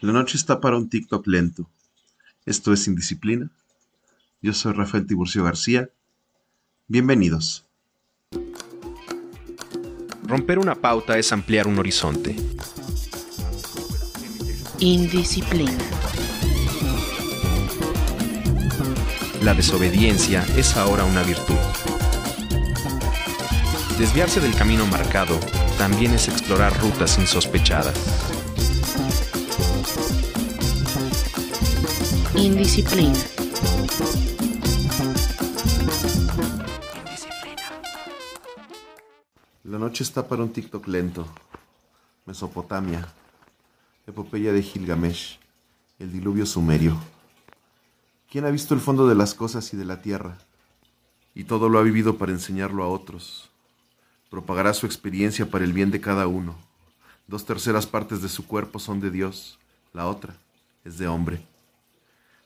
La noche está para un TikTok lento. Esto es Indisciplina. Yo soy Rafael Tiburcio García. Bienvenidos. Romper una pauta es ampliar un horizonte. Indisciplina. La desobediencia es ahora una virtud. Desviarse del camino marcado también es explorar rutas insospechadas. Indisciplina. La noche está para un TikTok lento. Mesopotamia. Epopeya de Gilgamesh. El diluvio sumerio. ¿Quién ha visto el fondo de las cosas y de la tierra? Y todo lo ha vivido para enseñarlo a otros. Propagará su experiencia para el bien de cada uno. Dos terceras partes de su cuerpo son de Dios, la otra es de hombre.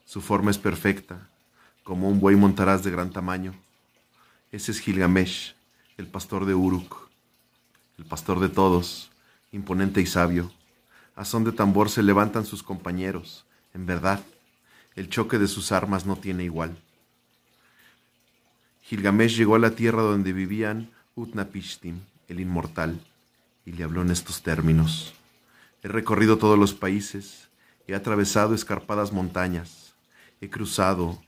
Su forma es perfecta, como un buey montarás de gran tamaño. Ese es Gilgamesh, el pastor de Uruk, el pastor de todos, imponente y sabio. A son de tambor se levantan sus compañeros. En verdad, el choque de sus armas no tiene igual. Gilgamesh llegó a la tierra donde vivían Utnapishtim, el inmortal, y le habló en estos términos. He recorrido todos los países, he atravesado escarpadas montañas, he cruzado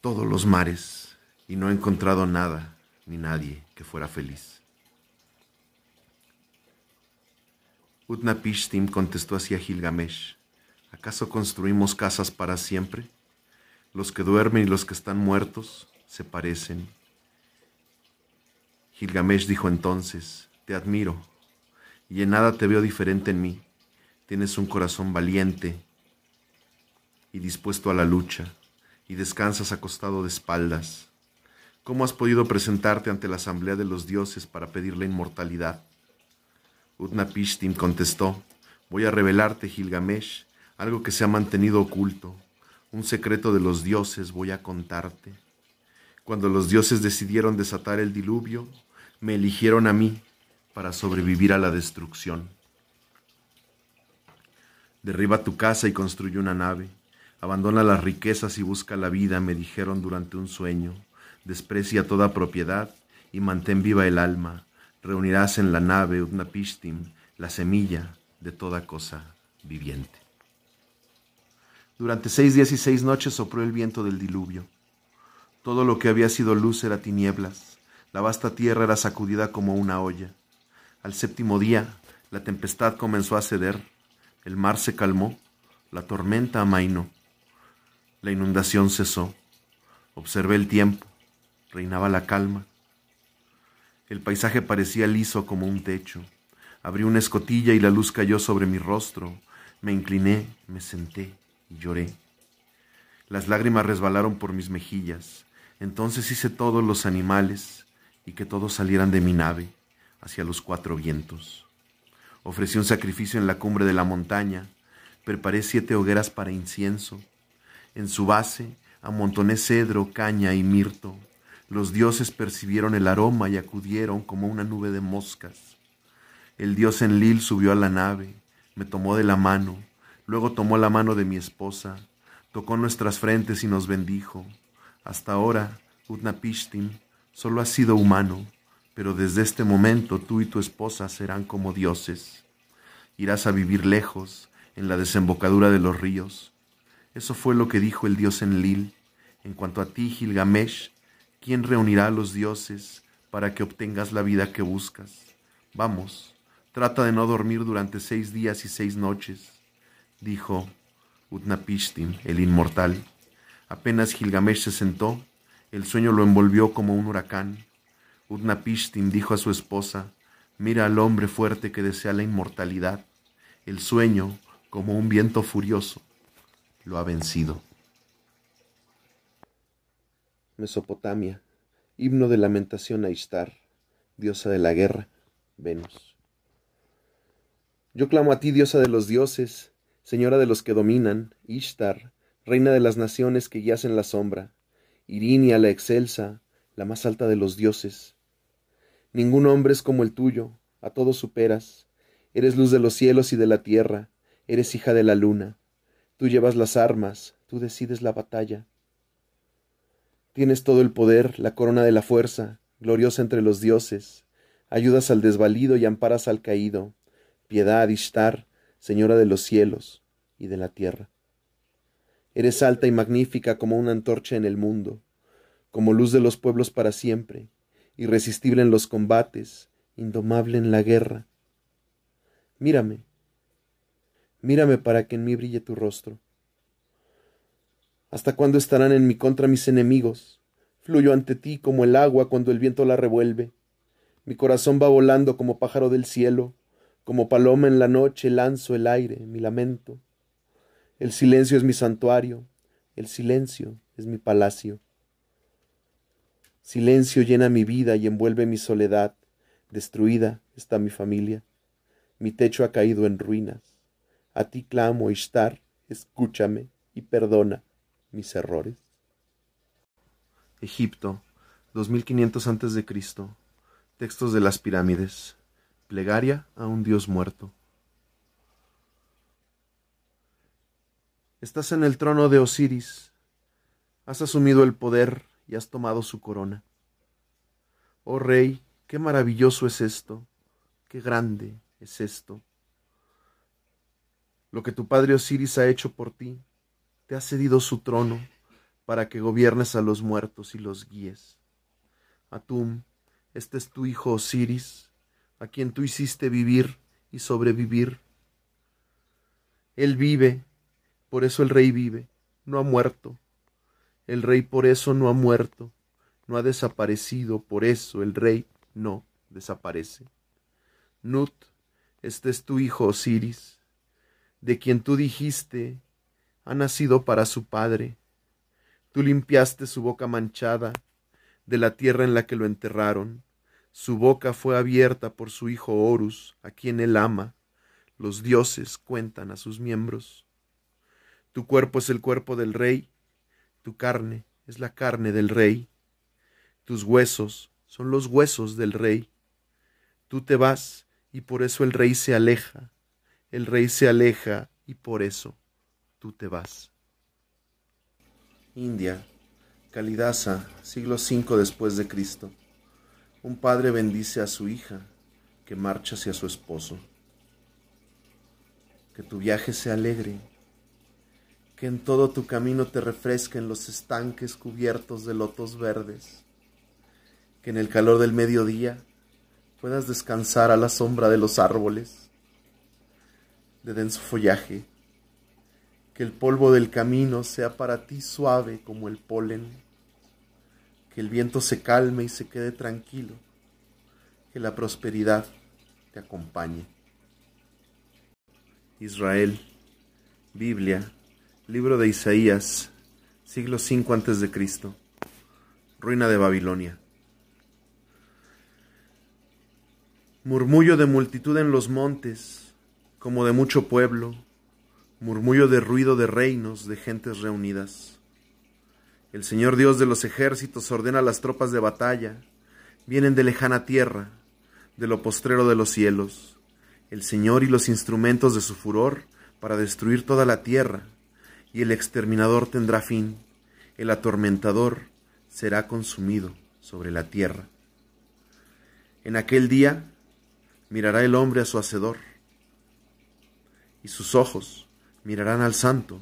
todos los mares, y no he encontrado nada ni nadie que fuera feliz. Utnapishtim contestó hacia Gilgamesh, ¿acaso construimos casas para siempre? Los que duermen y los que están muertos se parecen. Gilgamesh dijo entonces, te admiro, y en nada te veo diferente en mí. Tienes un corazón valiente y dispuesto a la lucha, y descansas acostado de espaldas. ¿Cómo has podido presentarte ante la asamblea de los dioses para pedir la inmortalidad? Utnapishtim contestó, voy a revelarte, Gilgamesh, algo que se ha mantenido oculto, un secreto de los dioses voy a contarte. Cuando los dioses decidieron desatar el diluvio, me eligieron a mí para sobrevivir a la destrucción. Derriba tu casa y construye una nave. Abandona las riquezas y busca la vida, me dijeron durante un sueño. Desprecia toda propiedad y mantén viva el alma reunirás en la nave Utnapishtim la semilla de toda cosa viviente. Durante seis días y seis noches sopló el viento del diluvio. Todo lo que había sido luz era tinieblas. La vasta tierra era sacudida como una olla. Al séptimo día, la tempestad comenzó a ceder. El mar se calmó. La tormenta amainó. La inundación cesó. Observé el tiempo. Reinaba la calma. El paisaje parecía liso como un techo. Abrí una escotilla y la luz cayó sobre mi rostro. Me incliné, me senté y lloré. Las lágrimas resbalaron por mis mejillas. Entonces hice todos los animales y que todos salieran de mi nave hacia los cuatro vientos. Ofrecí un sacrificio en la cumbre de la montaña. Preparé siete hogueras para incienso. En su base amontoné cedro, caña y mirto. Los dioses percibieron el aroma y acudieron como una nube de moscas. El dios Enlil subió a la nave, me tomó de la mano, luego tomó la mano de mi esposa, tocó nuestras frentes y nos bendijo. Hasta ahora, Utnapishtim, solo has sido humano, pero desde este momento tú y tu esposa serán como dioses. Irás a vivir lejos, en la desembocadura de los ríos. Eso fue lo que dijo el dios Enlil. En cuanto a ti, Gilgamesh, ¿Quién reunirá a los dioses para que obtengas la vida que buscas? Vamos, trata de no dormir durante seis días y seis noches, dijo Utnapishtim, el inmortal. Apenas Gilgamesh se sentó, el sueño lo envolvió como un huracán. Utnapishtim dijo a su esposa, mira al hombre fuerte que desea la inmortalidad. El sueño, como un viento furioso, lo ha vencido. Mesopotamia, himno de lamentación a Ishtar, diosa de la guerra, Venus. Yo clamo a ti, diosa de los dioses, señora de los que dominan, Ishtar, reina de las naciones que yacen la sombra, Irinia la excelsa, la más alta de los dioses. Ningún hombre es como el tuyo, a todos superas, eres luz de los cielos y de la tierra, Eres hija de la luna, tú llevas las armas, tú decides la batalla. Tienes todo el poder, la corona de la fuerza, gloriosa entre los dioses, ayudas al desvalido y amparas al caído, piedad, Ishtar, señora de los cielos y de la tierra. Eres alta y magnífica como una antorcha en el mundo, como luz de los pueblos para siempre, irresistible en los combates, indomable en la guerra. Mírame, mírame para que en mí brille tu rostro. ¿Hasta cuándo estarán en mi contra mis enemigos? Fluyo ante ti como el agua cuando el viento la revuelve. Mi corazón va volando como pájaro del cielo, como paloma en la noche lanzo el aire, mi lamento. El silencio es mi santuario, el silencio es mi palacio. Silencio llena mi vida y envuelve mi soledad. Destruida está mi familia. Mi techo ha caído en ruinas. A ti clamo, Ishtar, escúchame y perdona mis errores. Egipto, 2500 a.C. Textos de las pirámides. Plegaria a un dios muerto. Estás en el trono de Osiris. Has asumido el poder y has tomado su corona. Oh rey, qué maravilloso es esto, qué grande es esto. Lo que tu padre Osiris ha hecho por ti, te ha cedido su trono para que gobiernes a los muertos y los guíes. Atum, este es tu hijo Osiris, a quien tú hiciste vivir y sobrevivir. Él vive, por eso el rey vive, no ha muerto. El rey por eso no ha muerto, no ha desaparecido, por eso el rey no desaparece. Nut, este es tu hijo Osiris, de quien tú dijiste, ha nacido para su padre. Tú limpiaste su boca manchada de la tierra en la que lo enterraron. Su boca fue abierta por su hijo Horus, a quien él ama. Los dioses cuentan a sus miembros. Tu cuerpo es el cuerpo del rey, tu carne es la carne del rey, tus huesos son los huesos del rey. Tú te vas y por eso el rey se aleja, el rey se aleja y por eso tú te vas. India, Kalidasa, siglo V después de Cristo. Un padre bendice a su hija que marcha hacia su esposo. Que tu viaje sea alegre, que en todo tu camino te refresquen los estanques cubiertos de lotos verdes, que en el calor del mediodía puedas descansar a la sombra de los árboles de denso follaje, que el polvo del camino sea para ti suave como el polen, que el viento se calme y se quede tranquilo, que la prosperidad te acompañe. Israel, Biblia, Libro de Isaías, siglo V antes de Cristo. Ruina de Babilonia. Murmullo de multitud en los montes, como de mucho pueblo, murmullo de ruido de reinos, de gentes reunidas. El Señor Dios de los ejércitos ordena las tropas de batalla, vienen de lejana tierra, de lo postrero de los cielos, el Señor y los instrumentos de su furor para destruir toda la tierra y el exterminador tendrá fin, el atormentador será consumido sobre la tierra. En aquel día mirará el hombre a su hacedor, y sus ojos mirarán al santo.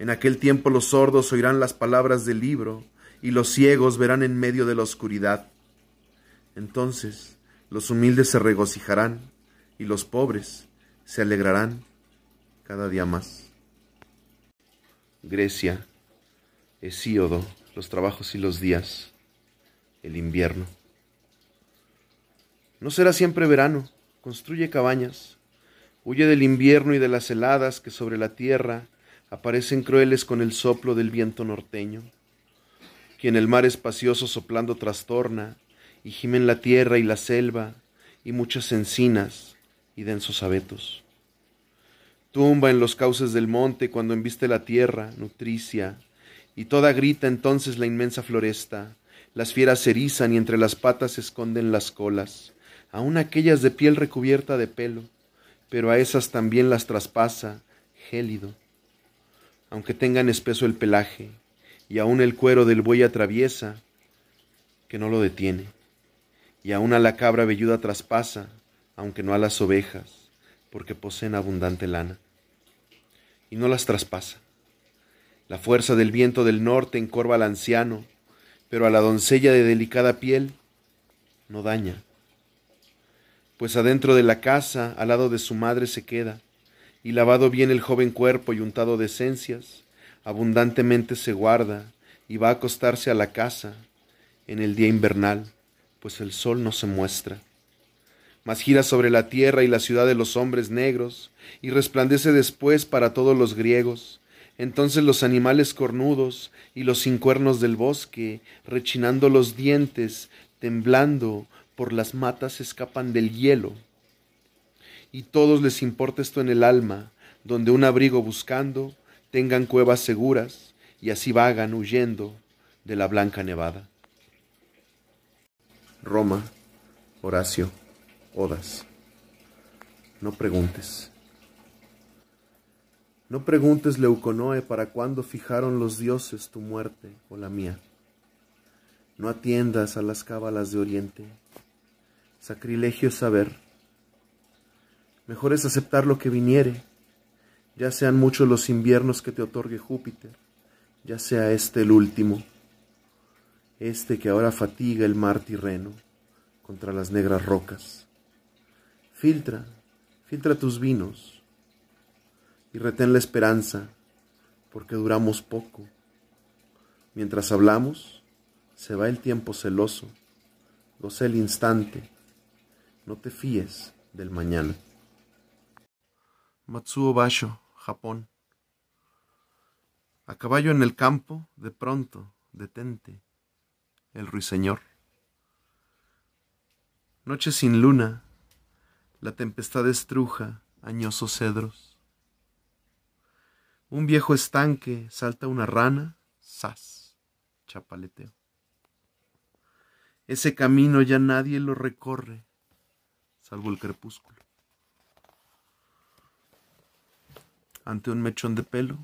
En aquel tiempo los sordos oirán las palabras del libro, y los ciegos verán en medio de la oscuridad. Entonces los humildes se regocijarán, y los pobres se alegrarán cada día más. Grecia, Hesíodo, los trabajos y los días, el invierno. No será siempre verano, construye cabañas, huye del invierno y de las heladas que sobre la tierra aparecen crueles con el soplo del viento norteño, quien el mar espacioso soplando trastorna, y gimen la tierra y la selva, y muchas encinas y densos abetos. Tumba en los cauces del monte cuando embiste la tierra, nutricia, y toda grita entonces la inmensa floresta. Las fieras se erizan y entre las patas se esconden las colas, aun aquellas de piel recubierta de pelo, pero a esas también las traspasa, gélido, aunque tengan espeso el pelaje, y aun el cuero del buey atraviesa, que no lo detiene, y aun a la cabra velluda traspasa, aunque no a las ovejas, porque poseen abundante lana, y no las traspasa. La fuerza del viento del norte encorva al anciano, pero a la doncella de delicada piel no daña. Pues adentro de la casa, al lado de su madre se queda, y lavado bien el joven cuerpo y untado de esencias, abundantemente se guarda y va a acostarse a la casa en el día invernal, pues el sol no se muestra. Mas gira sobre la tierra y la ciudad de los hombres negros, y resplandece después para todos los griegos, entonces los animales cornudos y los sin cuernos del bosque, rechinando los dientes, temblando por las matas, escapan del hielo. Y todos les importa esto en el alma, donde un abrigo buscando, tengan cuevas seguras, y así vagan huyendo de la blanca nevada. Roma, Horacio, Odas. No preguntes. No preguntes, Leuconoe, para cuándo fijaron los dioses tu muerte o la mía. No atiendas a las cábalas de Oriente. Sacrilegio saber. Mejor es aceptar lo que viniere, ya sean muchos los inviernos que te otorgue Júpiter, ya sea este el último, este que ahora fatiga el mar tirreno contra las negras rocas. Filtra, filtra tus vinos, y retén la esperanza, porque duramos poco. Mientras hablamos, se va el tiempo celoso, goce el instante, no te fíes del mañana. Matsuo Basho, Japón. A caballo en el campo, de pronto, detente, el ruiseñor. Noche sin luna, la tempestad estruja añosos cedros. Un viejo estanque, salta una rana, sas, chapaleteo. Ese camino ya nadie lo recorre, salvo el crepúsculo. Ante un mechón de pelo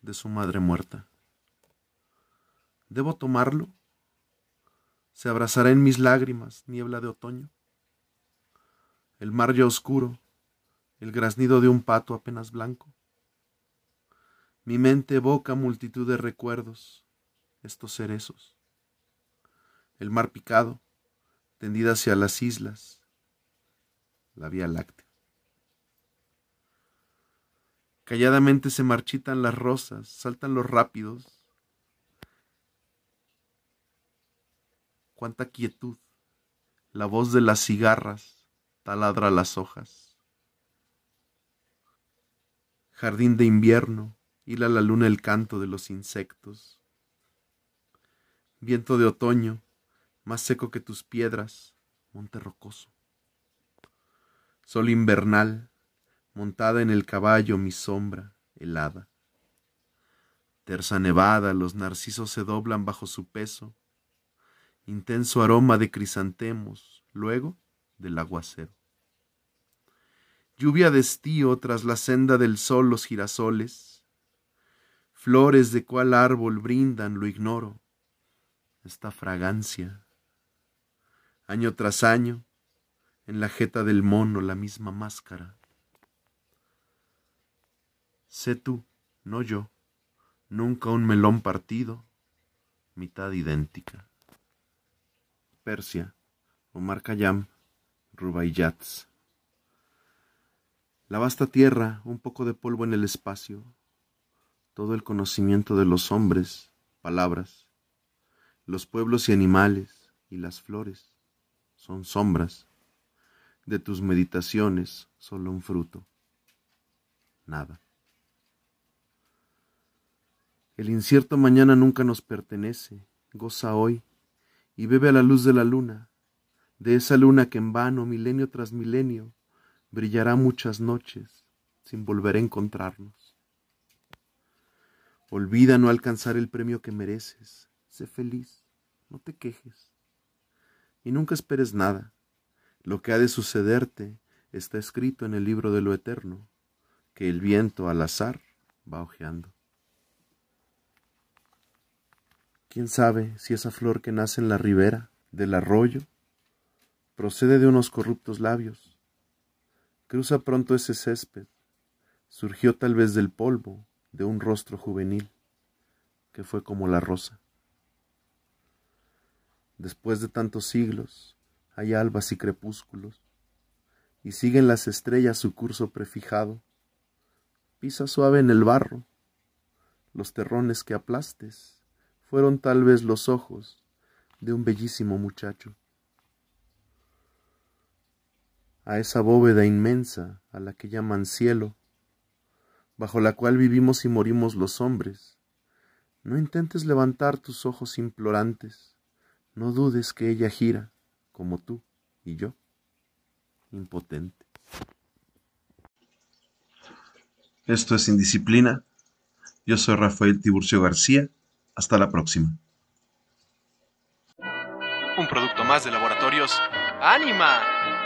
de su madre muerta. ¿Debo tomarlo? ¿Se abrazará en mis lágrimas niebla de otoño? El mar ya oscuro, el graznido de un pato apenas blanco mi mente evoca multitud de recuerdos, estos cerezos. El mar picado, tendida hacia las islas, la vía láctea. Calladamente se marchitan las rosas, saltan los rápidos. Cuánta quietud, la voz de las cigarras taladra las hojas. Jardín de invierno, hila la luna el canto de los insectos. Viento de otoño, más seco que tus piedras, monte rocoso. Sol invernal, montada en el caballo mi sombra helada. Terza nevada, los narcisos se doblan bajo su peso. Intenso aroma de crisantemos, luego del aguacero. Lluvia de estío tras la senda del sol los girasoles, Flores de cuál árbol brindan, lo ignoro. Esta fragancia. Año tras año, en la jeta del mono la misma máscara. Sé tú, no yo, nunca un melón partido, mitad idéntica. Persia, Omar Khayyam, Rubaiyats. La vasta tierra, un poco de polvo en el espacio, todo el conocimiento de los hombres, palabras, los pueblos y animales y las flores son sombras, de tus meditaciones solo un fruto, nada. El incierto mañana nunca nos pertenece, goza hoy y bebe a la luz de la luna, de esa luna que en vano, milenio tras milenio, brillará muchas noches sin volver a encontrarnos. Olvida no alcanzar el premio que mereces. Sé feliz, no te quejes. Y nunca esperes nada. Lo que ha de sucederte está escrito en el libro de lo eterno, que el viento al azar va ojeando. ¿Quién sabe si esa flor que nace en la ribera del arroyo procede de unos corruptos labios? Cruza pronto ese césped, surgió tal vez del polvo de un rostro juvenil, que fue como la rosa. Después de tantos siglos, hay albas y crepúsculos, y siguen las estrellas su curso prefijado. Pisa suave en el barro, los terrones que aplastes fueron tal vez los ojos de un bellísimo muchacho. A esa bóveda inmensa a la que llaman cielo, bajo la cual vivimos y morimos los hombres, no intentes levantar tus ojos implorantes, no dudes que ella gira, como tú y yo, impotente. Esto es Indisciplina. Yo soy Rafael Tiburcio García hasta la próxima. Un producto más de laboratorios. ¡Anima!